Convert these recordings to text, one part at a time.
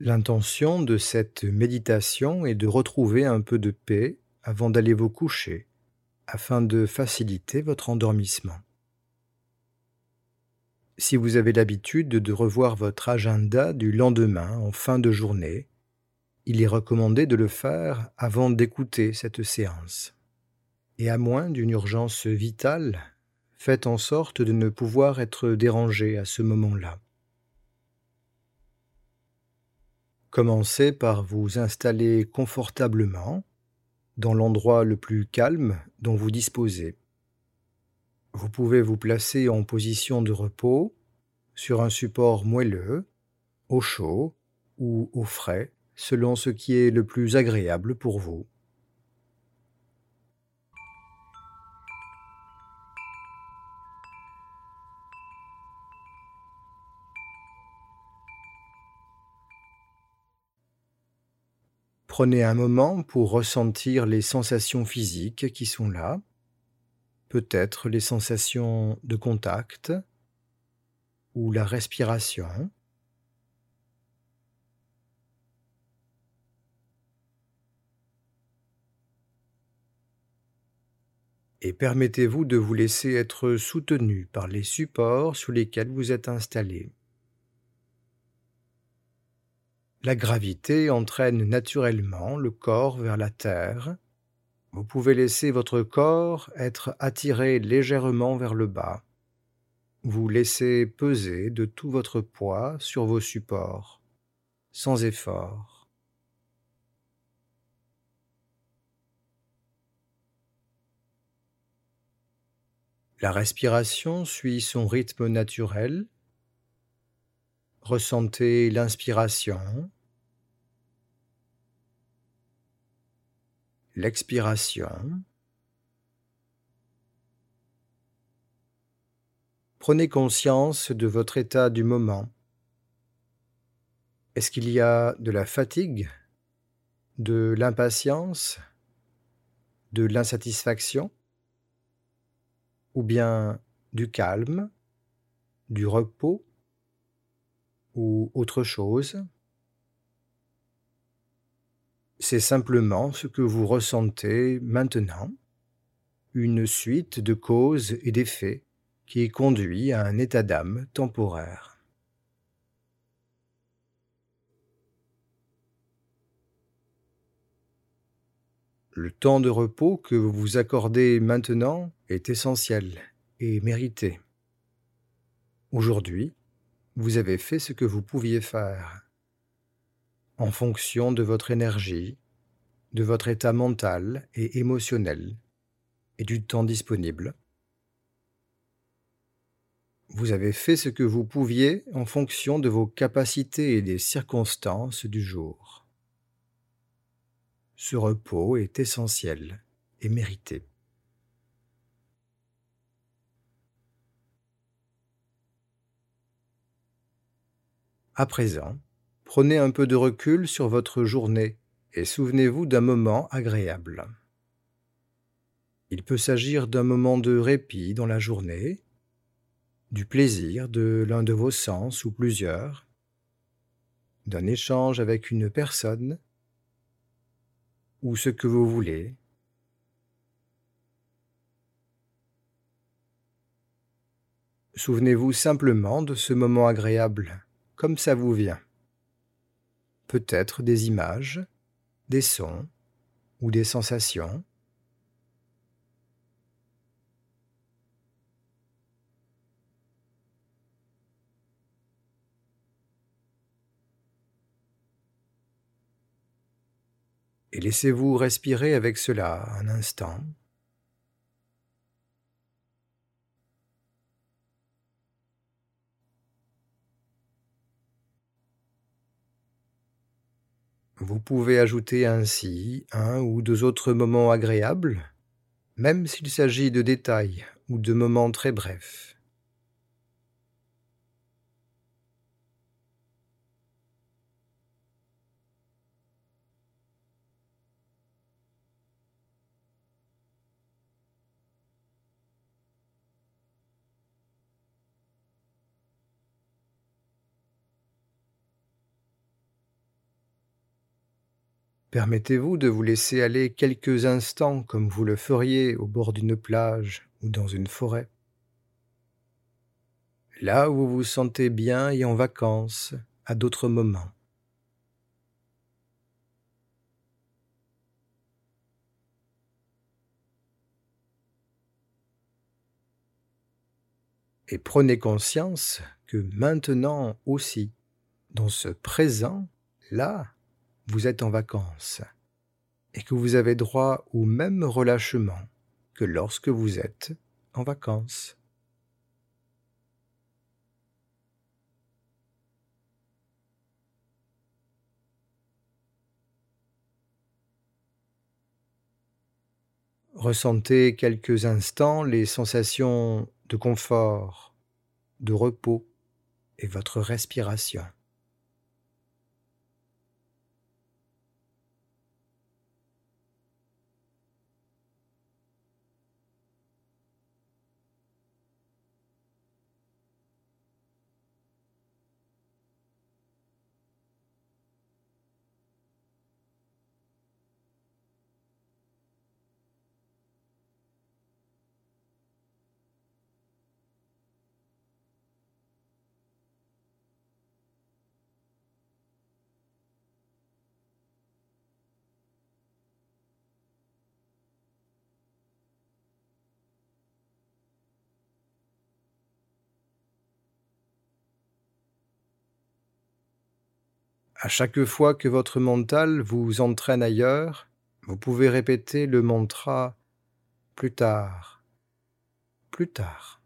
L'intention de cette méditation est de retrouver un peu de paix avant d'aller vous coucher, afin de faciliter votre endormissement. Si vous avez l'habitude de revoir votre agenda du lendemain en fin de journée, il est recommandé de le faire avant d'écouter cette séance. Et à moins d'une urgence vitale, faites en sorte de ne pouvoir être dérangé à ce moment-là. Commencez par vous installer confortablement dans l'endroit le plus calme dont vous disposez. Vous pouvez vous placer en position de repos sur un support moelleux, au chaud ou au frais, selon ce qui est le plus agréable pour vous. Prenez un moment pour ressentir les sensations physiques qui sont là, peut-être les sensations de contact ou la respiration. Et permettez-vous de vous laisser être soutenu par les supports sur lesquels vous êtes installé. La gravité entraîne naturellement le corps vers la terre. Vous pouvez laisser votre corps être attiré légèrement vers le bas. Vous laissez peser de tout votre poids sur vos supports, sans effort. La respiration suit son rythme naturel. Ressentez l'inspiration l'expiration. Prenez conscience de votre état du moment. Est-ce qu'il y a de la fatigue, de l'impatience, de l'insatisfaction, ou bien du calme, du repos, ou autre chose c'est simplement ce que vous ressentez maintenant, une suite de causes et d'effets qui conduit à un état d'âme temporaire. Le temps de repos que vous vous accordez maintenant est essentiel et mérité. Aujourd'hui, vous avez fait ce que vous pouviez faire en fonction de votre énergie, de votre état mental et émotionnel et du temps disponible. Vous avez fait ce que vous pouviez en fonction de vos capacités et des circonstances du jour. Ce repos est essentiel et mérité. À présent, Prenez un peu de recul sur votre journée et souvenez-vous d'un moment agréable. Il peut s'agir d'un moment de répit dans la journée, du plaisir de l'un de vos sens ou plusieurs, d'un échange avec une personne ou ce que vous voulez. Souvenez-vous simplement de ce moment agréable, comme ça vous vient peut-être des images, des sons ou des sensations. Et laissez-vous respirer avec cela un instant. Vous pouvez ajouter ainsi un ou deux autres moments agréables, même s'il s'agit de détails ou de moments très brefs. Permettez-vous de vous laisser aller quelques instants comme vous le feriez au bord d'une plage ou dans une forêt? Là où vous vous sentez bien et en vacances à d'autres moments. Et prenez conscience que maintenant aussi, dans ce présent, là, vous êtes en vacances et que vous avez droit au même relâchement que lorsque vous êtes en vacances. Ressentez quelques instants les sensations de confort, de repos et votre respiration. À chaque fois que votre mental vous entraîne ailleurs, vous pouvez répéter le mantra plus tard, plus tard.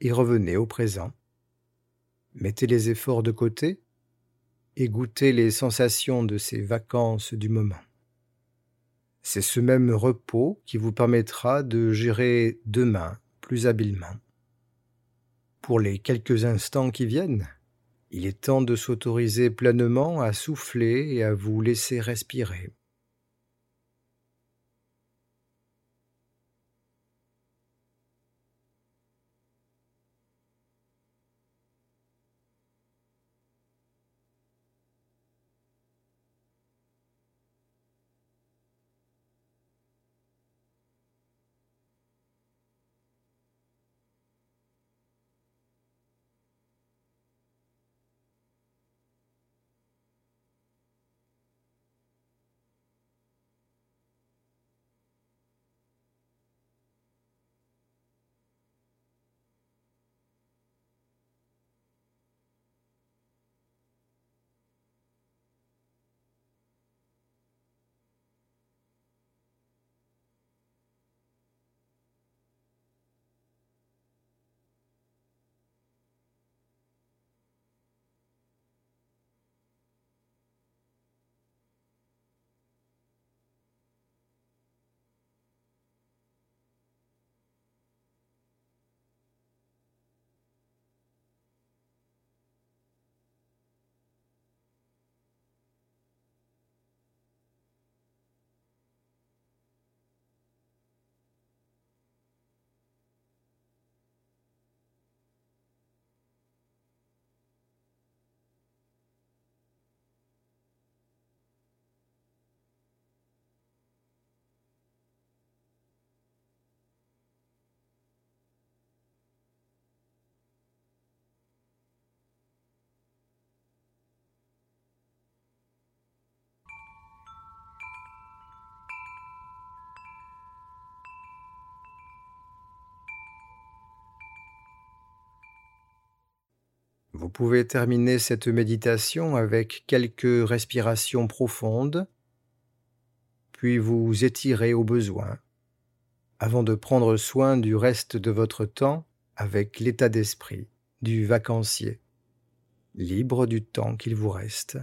Et revenez au présent. Mettez les efforts de côté et goûtez les sensations de ces vacances du moment. C'est ce même repos qui vous permettra de gérer demain plus habilement. Pour les quelques instants qui viennent, il est temps de s'autoriser pleinement à souffler et à vous laisser respirer. Vous pouvez terminer cette méditation avec quelques respirations profondes, puis vous étirer au besoin, avant de prendre soin du reste de votre temps avec l'état d'esprit du vacancier, libre du temps qu'il vous reste.